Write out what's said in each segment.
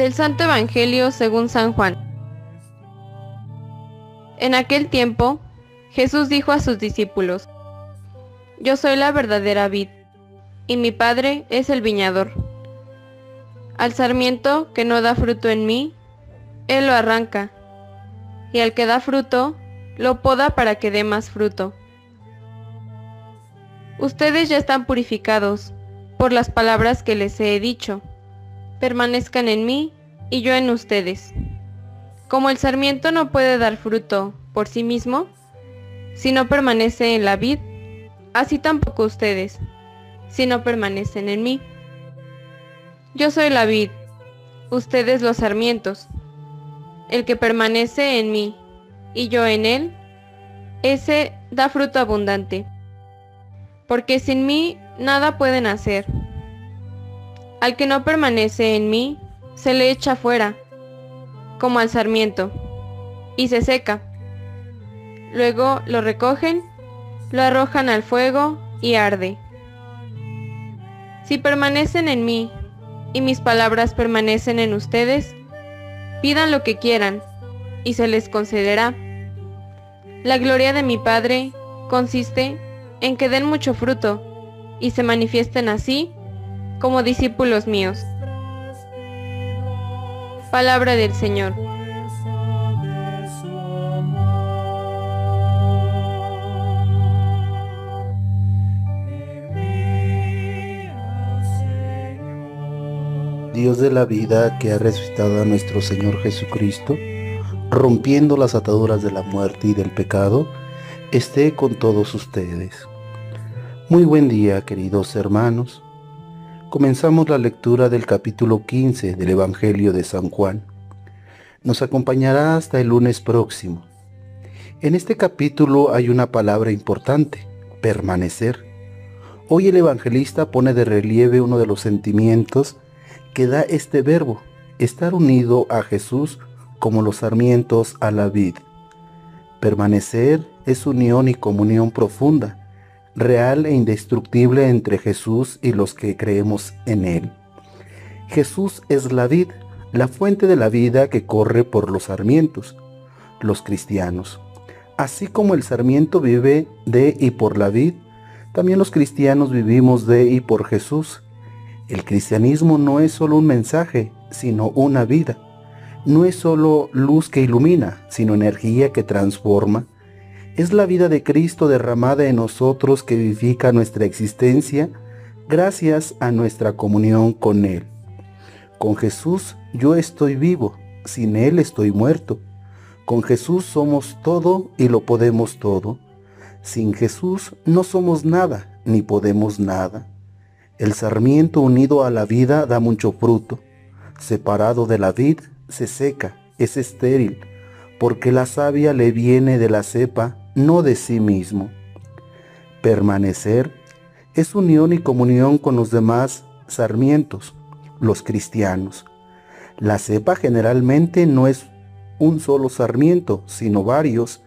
Del Santo Evangelio según San Juan. En aquel tiempo, Jesús dijo a sus discípulos, Yo soy la verdadera vid, y mi Padre es el viñador. Al sarmiento que no da fruto en mí, Él lo arranca, y al que da fruto, lo poda para que dé más fruto. Ustedes ya están purificados por las palabras que les he dicho permanezcan en mí y yo en ustedes. Como el sarmiento no puede dar fruto por sí mismo, si no permanece en la vid, así tampoco ustedes, si no permanecen en mí. Yo soy la vid, ustedes los sarmientos. El que permanece en mí y yo en él, ese da fruto abundante, porque sin mí nada pueden hacer. Al que no permanece en mí, se le echa fuera, como al sarmiento, y se seca. Luego lo recogen, lo arrojan al fuego y arde. Si permanecen en mí y mis palabras permanecen en ustedes, pidan lo que quieran y se les concederá. La gloria de mi Padre consiste en que den mucho fruto y se manifiesten así como discípulos míos. Palabra del Señor. Dios de la vida que ha resucitado a nuestro Señor Jesucristo, rompiendo las ataduras de la muerte y del pecado, esté con todos ustedes. Muy buen día, queridos hermanos. Comenzamos la lectura del capítulo 15 del Evangelio de San Juan. Nos acompañará hasta el lunes próximo. En este capítulo hay una palabra importante, permanecer. Hoy el evangelista pone de relieve uno de los sentimientos que da este verbo, estar unido a Jesús como los sarmientos a la vid. Permanecer es unión y comunión profunda, real e indestructible entre Jesús y los que creemos en Él. Jesús es la vid, la fuente de la vida que corre por los sarmientos, los cristianos. Así como el sarmiento vive de y por la vid, también los cristianos vivimos de y por Jesús. El cristianismo no es solo un mensaje, sino una vida. No es solo luz que ilumina, sino energía que transforma, es la vida de Cristo derramada en nosotros que vivifica nuestra existencia gracias a nuestra comunión con Él. Con Jesús yo estoy vivo, sin Él estoy muerto. Con Jesús somos todo y lo podemos todo. Sin Jesús no somos nada ni podemos nada. El sarmiento unido a la vida da mucho fruto. Separado de la vid se seca, es estéril, porque la savia le viene de la cepa no de sí mismo. Permanecer es unión y comunión con los demás sarmientos, los cristianos. La cepa generalmente no es un solo sarmiento, sino varios,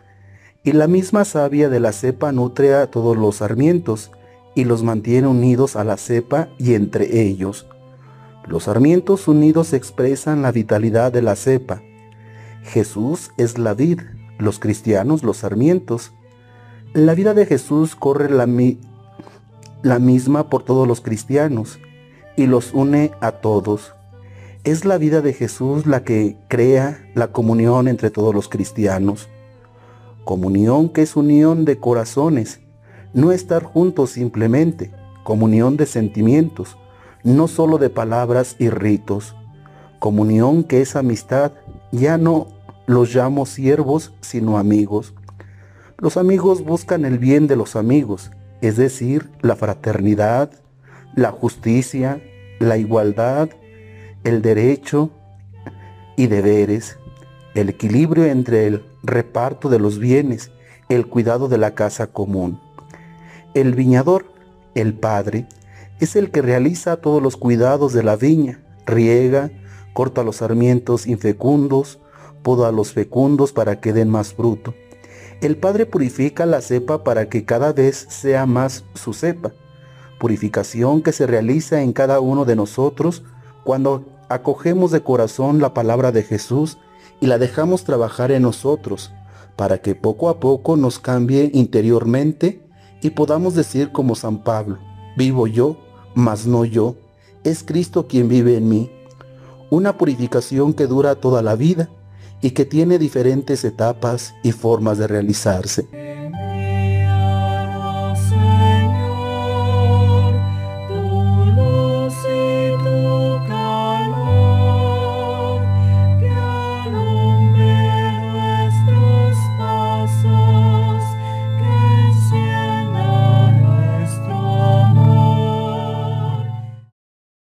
y la misma savia de la cepa nutre a todos los sarmientos y los mantiene unidos a la cepa y entre ellos. Los sarmientos unidos expresan la vitalidad de la cepa. Jesús es la vid, los cristianos los sarmientos. La vida de Jesús corre la, misma por todos los cristianos y los une a todos. Es la vida de Jesús la que crea la comunión entre todos los cristianos. Comunión que es unión de corazones, no estar juntos simplemente, comunión de sentimientos, no solo de palabras y ritos. Comunión que es amistad, ya no los llamo siervos, sino amigos. Los amigos buscan el bien de los amigos, es decir, la fraternidad, la justicia, la igualdad, el derecho y deberes, el equilibrio entre el reparto de los bienes, el cuidado de la casa común. El viñador, el padre, es el que realiza todos los cuidados de la viña, riega, corta los sarmientos infecundos, poda a los fecundos para que den más fruto. El Padre purifica la cepa para que cada vez sea más su cepa. Purificación que se realiza en cada uno de nosotros cuando acogemos de corazón la palabra de Jesús y la dejamos trabajar en nosotros para que poco a poco nos cambie interiormente y podamos decir como San Pablo, vivo yo, mas no yo, es Cristo quien vive en mí. Una purificación que dura toda la vida y que tiene diferentes etapas y formas de realizarse.